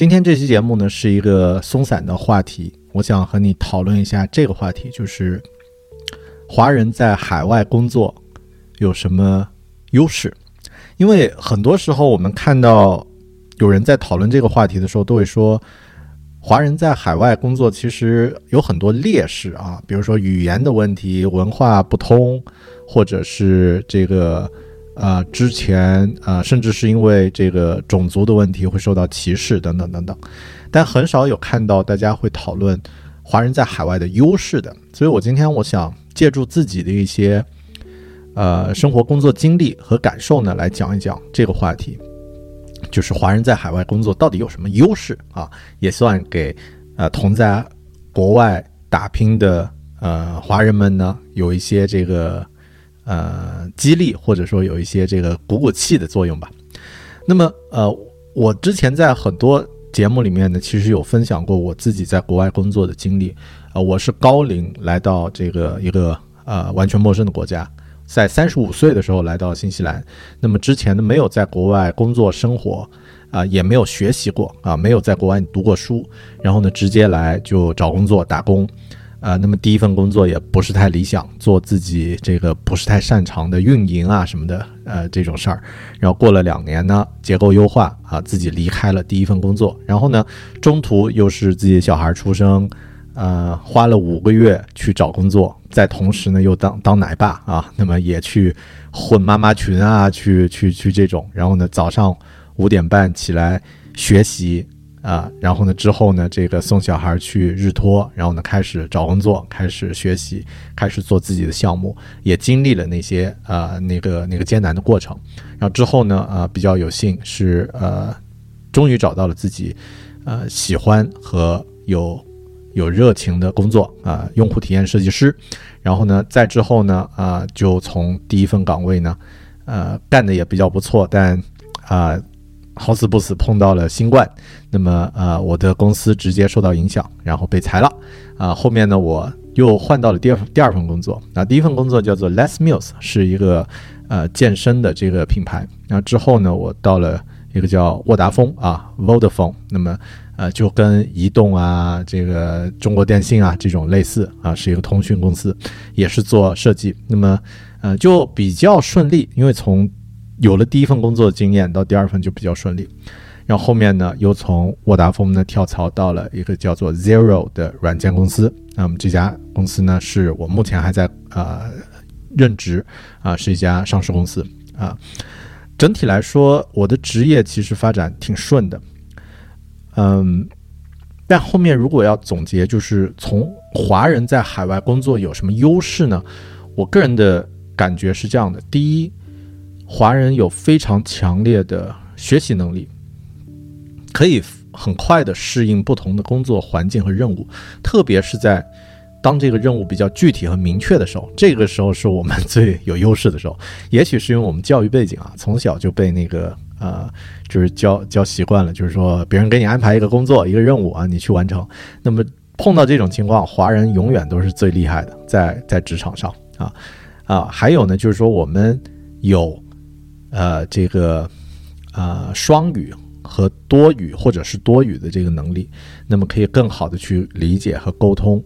今天这期节目呢是一个松散的话题，我想和你讨论一下这个话题，就是华人在海外工作有什么优势？因为很多时候我们看到有人在讨论这个话题的时候，都会说华人在海外工作其实有很多劣势啊，比如说语言的问题、文化不通，或者是这个。啊，之前啊，甚至是因为这个种族的问题会受到歧视等等等等，但很少有看到大家会讨论华人在海外的优势的。所以我今天我想借助自己的一些呃生活工作经历和感受呢，来讲一讲这个话题，就是华人在海外工作到底有什么优势啊？也算给呃同在国外打拼的呃华人们呢有一些这个。呃，激励或者说有一些这个鼓鼓气的作用吧。那么，呃，我之前在很多节目里面呢，其实有分享过我自己在国外工作的经历。呃，我是高龄来到这个一个呃完全陌生的国家，在三十五岁的时候来到新西兰。那么之前呢，没有在国外工作生活，啊，也没有学习过，啊，没有在国外读过书，然后呢，直接来就找工作打工。啊，那么第一份工作也不是太理想，做自己这个不是太擅长的运营啊什么的，呃，这种事儿。然后过了两年呢，结构优化啊，自己离开了第一份工作。然后呢，中途又是自己小孩出生，呃，花了五个月去找工作，在同时呢又当当奶爸啊，那么也去混妈妈群啊，去去去这种。然后呢，早上五点半起来学习。啊，然后呢，之后呢，这个送小孩去日托，然后呢，开始找工作，开始学习，开始做自己的项目，也经历了那些呃那个那个艰难的过程。然后之后呢，呃，比较有幸是呃，终于找到了自己呃喜欢和有有热情的工作啊，用户体验设计师。然后呢，再之后呢，啊，就从第一份岗位呢，呃，干的也比较不错，但啊。好死不死碰到了新冠，那么呃，我的公司直接受到影响，然后被裁了。啊，后面呢，我又换到了第二第二份工作。那第一份工作叫做 Less Meals，是一个呃健身的这个品牌。那之后呢，我到了一个叫沃达丰啊，Vodafone。那么呃，就跟移动啊、这个中国电信啊这种类似啊，是一个通讯公司，也是做设计。那么呃，就比较顺利，因为从有了第一份工作经验，到第二份就比较顺利。然后后面呢，又从沃达丰呢跳槽到了一个叫做 Zero 的软件公司。那么这家公司呢，是我目前还在呃任职啊，是一家上市公司啊。整体来说，我的职业其实发展挺顺的。嗯，但后面如果要总结，就是从华人在海外工作有什么优势呢？我个人的感觉是这样的：第一。华人有非常强烈的学习能力，可以很快的适应不同的工作环境和任务，特别是在当这个任务比较具体和明确的时候，这个时候是我们最有优势的时候。也许是因为我们教育背景啊，从小就被那个呃，就是教教习惯了，就是说别人给你安排一个工作、一个任务啊，你去完成。那么碰到这种情况，华人永远都是最厉害的，在在职场上啊啊，还有呢，就是说我们有。呃，这个啊，双语和多语或者是多语的这个能力，那么可以更好的去理解和沟通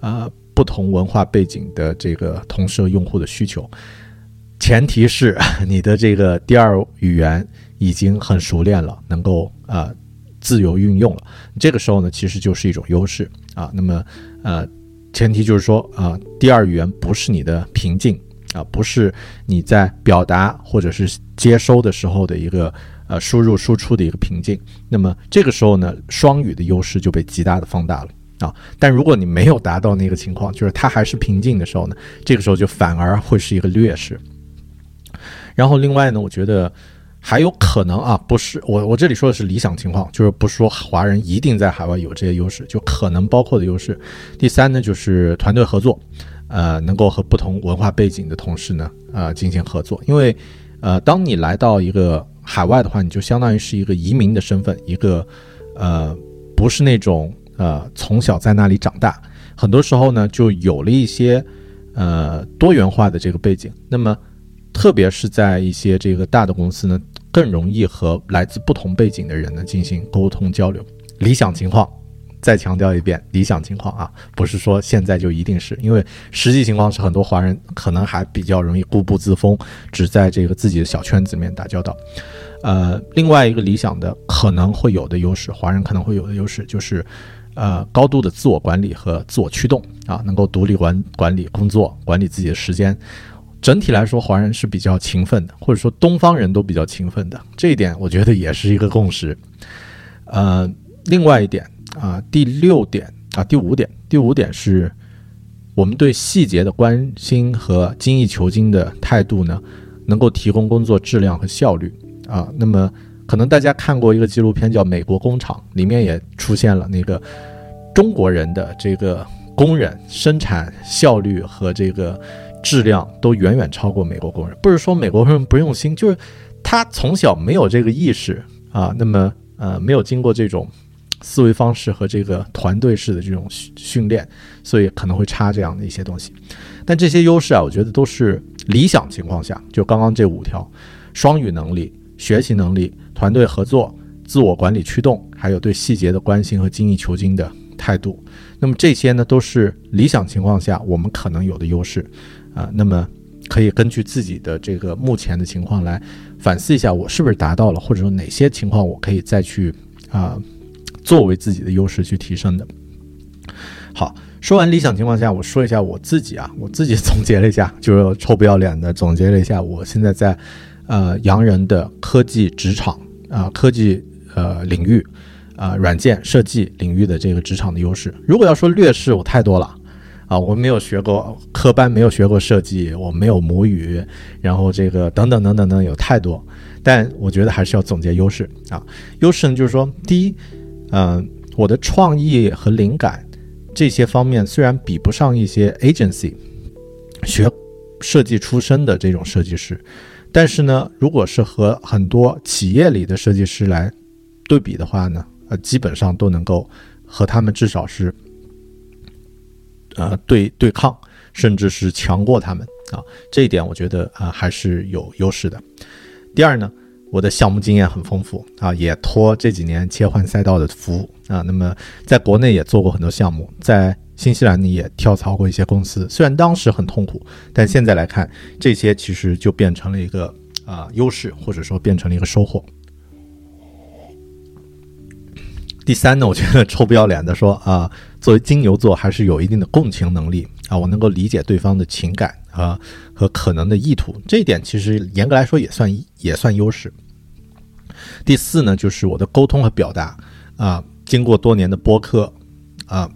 啊不同文化背景的这个同事和用户的需求。前提是你的这个第二语言已经很熟练了，能够啊自由运用了。这个时候呢，其实就是一种优势啊。那么呃，前提就是说啊，第二语言不是你的瓶颈。啊，不是你在表达或者是接收的时候的一个呃输入输出的一个瓶颈，那么这个时候呢，双语的优势就被极大的放大了啊。但如果你没有达到那个情况，就是它还是瓶颈的时候呢，这个时候就反而会是一个劣势。然后另外呢，我觉得还有可能啊，不是我我这里说的是理想情况，就是不是说华人一定在海外有这些优势，就可能包括的优势。第三呢，就是团队合作，呃，能够和不同文化背景的同事呢，呃，进行合作。因为，呃，当你来到一个海外的话，你就相当于是一个移民的身份，一个呃，不是那种呃从小在那里长大，很多时候呢，就有了一些呃多元化的这个背景。那么。特别是在一些这个大的公司呢，更容易和来自不同背景的人呢进行沟通交流。理想情况，再强调一遍，理想情况啊，不是说现在就一定是因为实际情况是很多华人可能还比较容易固步自封，只在这个自己的小圈子里面打交道。呃，另外一个理想的可能会有的优势，华人可能会有的优势就是，呃，高度的自我管理和自我驱动啊，能够独立管管理工作，管理自己的时间。整体来说，华人是比较勤奋的，或者说东方人都比较勤奋的，这一点我觉得也是一个共识。呃，另外一点啊，第六点啊，第五点，第五点是我们对细节的关心和精益求精的态度呢，能够提供工作质量和效率啊。那么，可能大家看过一个纪录片叫《美国工厂》，里面也出现了那个中国人的这个工人生产效率和这个。质量都远远超过美国工人，不是说美国人不用心，就是他从小没有这个意识啊，那么呃没有经过这种思维方式和这个团队式的这种训练，所以可能会差这样的一些东西。但这些优势啊，我觉得都是理想情况下，就刚刚这五条：双语能力、学习能力、团队合作、自我管理驱动，还有对细节的关心和精益求精的态度。那么这些呢，都是理想情况下我们可能有的优势。啊，那么可以根据自己的这个目前的情况来反思一下，我是不是达到了，或者说哪些情况我可以再去啊，作为自己的优势去提升的。好，说完理想情况下，我说一下我自己啊，我自己总结了一下，就是臭不要脸的总结了一下，我现在在呃洋人的科技职场啊，科技呃领域啊，软件设计领域的这个职场的优势。如果要说劣势，我太多了。啊，我没有学过科班，没有学过设计，我没有母语，然后这个等等等等等有太多，但我觉得还是要总结优势啊。优势呢，就是说，第一，嗯，我的创意和灵感这些方面虽然比不上一些 agency 学设计出身的这种设计师，但是呢，如果是和很多企业里的设计师来对比的话呢，呃，基本上都能够和他们至少是。呃，对对抗，甚至是强过他们啊，这一点我觉得啊还是有优势的。第二呢，我的项目经验很丰富啊，也托这几年切换赛道的福啊。那么在国内也做过很多项目，在新西兰呢也跳槽过一些公司，虽然当时很痛苦，但现在来看，这些其实就变成了一个啊优势，或者说变成了一个收获。第三呢，我觉得臭不要脸的说啊，作为金牛座还是有一定的共情能力啊，我能够理解对方的情感啊和可能的意图，这一点其实严格来说也算也算优势。第四呢，就是我的沟通和表达啊，经过多年的播客啊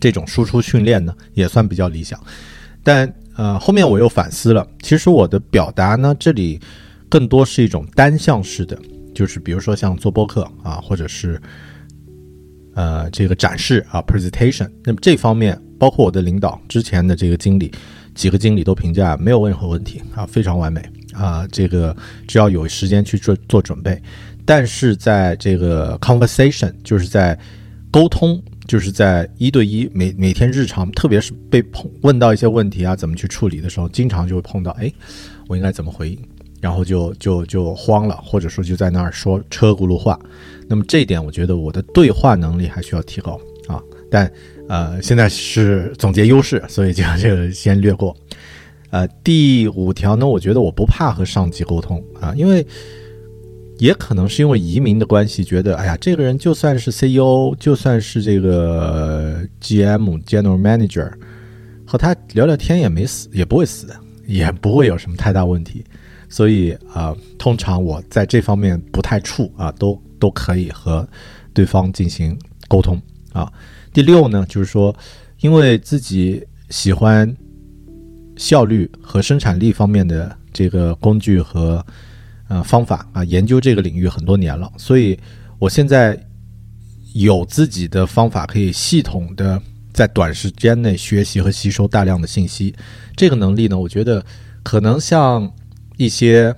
这种输出训练呢，也算比较理想。但呃，后面我又反思了，其实我的表达呢，这里更多是一种单向式的。就是比如说像做播客啊，或者是呃这个展示啊 presentation，那么这方面包括我的领导之前的这个经理，几个经理都评价没有任何问题啊，非常完美啊，这个只要有时间去做做准备，但是在这个 conversation，就是在沟通，就是在一对一每每天日常，特别是被碰问到一些问题啊，怎么去处理的时候，经常就会碰到，哎，我应该怎么回应？然后就就就慌了，或者说就在那儿说车轱辘话。那么这一点，我觉得我的对话能力还需要提高啊。但呃，现在是总结优势，所以就 就先略过。呃，第五条呢，我觉得我不怕和上级沟通啊，因为也可能是因为移民的关系，觉得哎呀，这个人就算是 CEO，就算是这个 GM General Manager，和他聊聊天也没死，也不会死，也不会有什么太大问题。所以啊，通常我在这方面不太怵啊，都都可以和对方进行沟通啊。第六呢，就是说，因为自己喜欢效率和生产力方面的这个工具和呃方法啊，研究这个领域很多年了，所以我现在有自己的方法，可以系统的在短时间内学习和吸收大量的信息。这个能力呢，我觉得可能像一些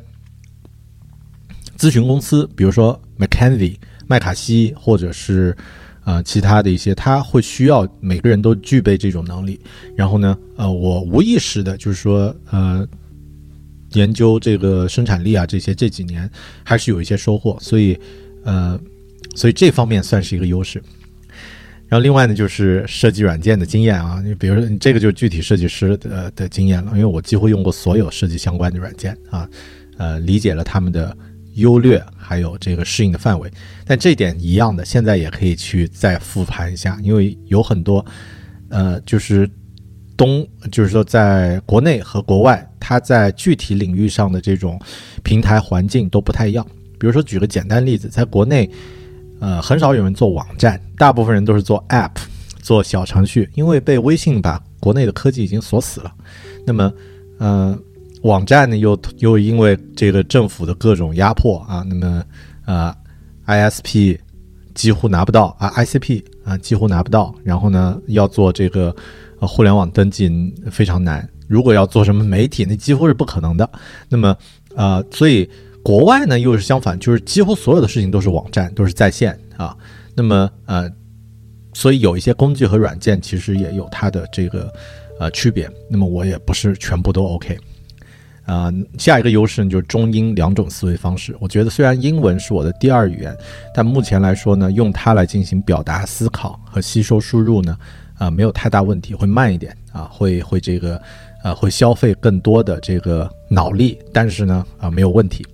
咨询公司，比如说 McKenzie 麦卡锡，或者是。啊，其他的一些，他会需要每个人都具备这种能力。然后呢，呃，我无意识的，就是说，呃，研究这个生产力啊，这些这几年还是有一些收获。所以，呃，所以这方面算是一个优势。然后另外呢，就是设计软件的经验啊，你比如说，你这个就是具体设计师的的经验了，因为我几乎用过所有设计相关的软件啊，呃，理解了他们的。优劣还有这个适应的范围，但这点一样的，现在也可以去再复盘一下，因为有很多，呃，就是东，就是说在国内和国外，它在具体领域上的这种平台环境都不太一样。比如说举个简单例子，在国内，呃，很少有人做网站，大部分人都是做 App，做小程序，因为被微信把国内的科技已经锁死了。那么，呃。网站呢，又又因为这个政府的各种压迫啊，那么呃，ISP 几乎拿不到啊，ICP 啊几乎拿不到，然后呢，要做这个互联网登记非常难。如果要做什么媒体，那几乎是不可能的。那么呃，所以国外呢又是相反，就是几乎所有的事情都是网站，都是在线啊。那么呃，所以有一些工具和软件其实也有它的这个呃区别。那么我也不是全部都 OK。啊，下一个优势呢就是中英两种思维方式。我觉得虽然英文是我的第二语言，但目前来说呢，用它来进行表达、思考和吸收输入呢，啊，没有太大问题，会慢一点啊，会会这个，呃，会消费更多的这个脑力，但是呢，啊，没有问题。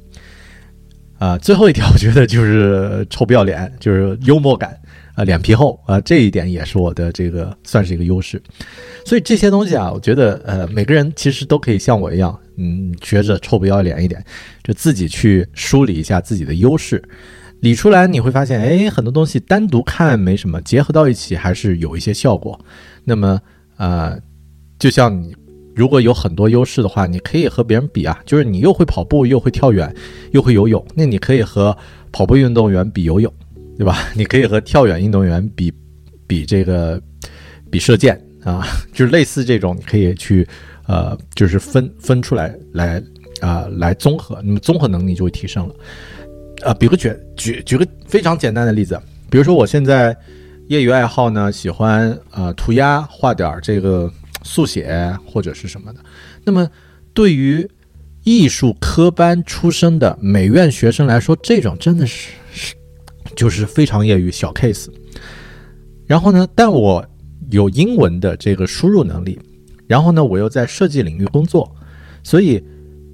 啊，最后一条我觉得就是臭不要脸，就是幽默感。啊，脸皮厚啊，这一点也是我的这个算是一个优势。所以这些东西啊，我觉得呃，每个人其实都可以像我一样，嗯，学着臭不要脸一点，就自己去梳理一下自己的优势，理出来你会发现，哎，很多东西单独看没什么，结合到一起还是有一些效果。那么呃，就像你如果有很多优势的话，你可以和别人比啊，就是你又会跑步，又会跳远，又会游泳，那你可以和跑步运动员比游泳。对吧？你可以和跳远运动员比，比这个，比射箭啊，就是类似这种，你可以去，呃，就是分分出来来啊，来综合，那么综合能力就会提升了。啊，比个举举举个非常简单的例子，比如说我现在业余爱好呢，喜欢呃涂鸦，画点这个速写或者是什么的。那么对于艺术科班出身的美院学生来说，这种真的是是。就是非常业余小 case，然后呢，但我有英文的这个输入能力，然后呢，我又在设计领域工作，所以，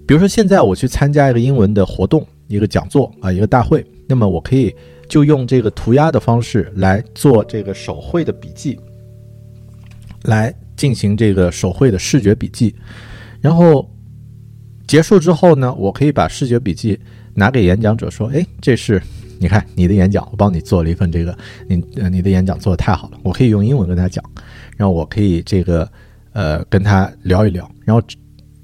比如说现在我去参加一个英文的活动，一个讲座啊，一个大会，那么我可以就用这个涂鸦的方式来做这个手绘的笔记，来进行这个手绘的视觉笔记，然后结束之后呢，我可以把视觉笔记拿给演讲者说，哎，这是。你看你的演讲，我帮你做了一份这个，你呃你的演讲做的太好了，我可以用英文跟他讲，然后我可以这个呃跟他聊一聊，然后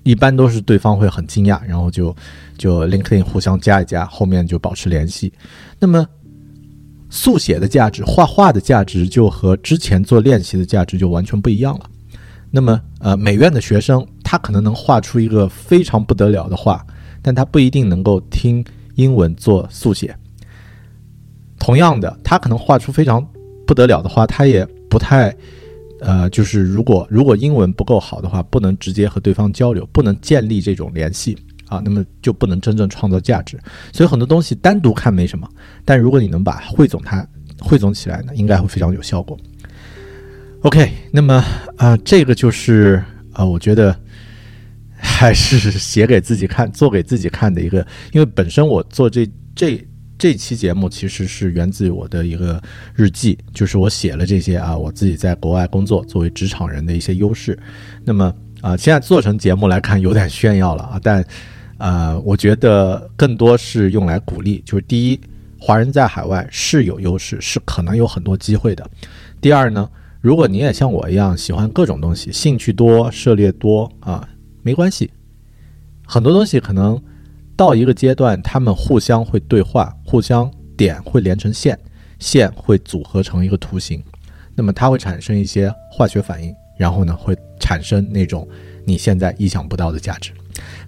一般都是对方会很惊讶，然后就就 LinkedIn 互相加一加，后面就保持联系。那么速写的价值，画画的价值就和之前做练习的价值就完全不一样了。那么呃美院的学生他可能能画出一个非常不得了的画，但他不一定能够听英文做速写。同样的，他可能画出非常不得了的画，他也不太，呃，就是如果如果英文不够好的话，不能直接和对方交流，不能建立这种联系啊，那么就不能真正创造价值。所以很多东西单独看没什么，但如果你能把汇总它汇总起来呢，应该会非常有效果。OK，那么啊，这个就是啊，我觉得还是写给自己看、做给自己看的一个，因为本身我做这这。这期节目其实是源自于我的一个日记，就是我写了这些啊，我自己在国外工作作为职场人的一些优势。那么啊，现在做成节目来看有点炫耀了啊，但啊，我觉得更多是用来鼓励。就是第一，华人在海外是有优势，是可能有很多机会的。第二呢，如果你也像我一样喜欢各种东西，兴趣多，涉猎多啊，没关系，很多东西可能。到一个阶段，它们互相会对话，互相点会连成线，线会组合成一个图形，那么它会产生一些化学反应，然后呢会产生那种你现在意想不到的价值。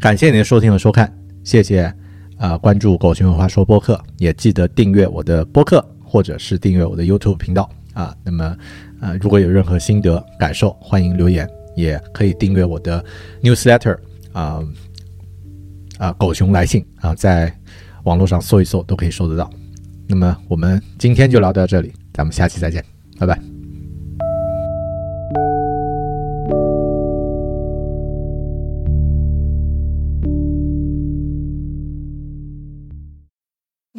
感谢您的收听和收看，谢谢。啊，关注“狗熊文化说”播客，也记得订阅我的播客，或者是订阅我的 YouTube 频道啊。那么，呃，如果有任何心得感受，欢迎留言，也可以订阅我的 Newsletter 啊啊，狗熊来信啊，在网络上搜一搜都可以搜得到。那么，我们今天就聊到这里，咱们下期再见，拜拜。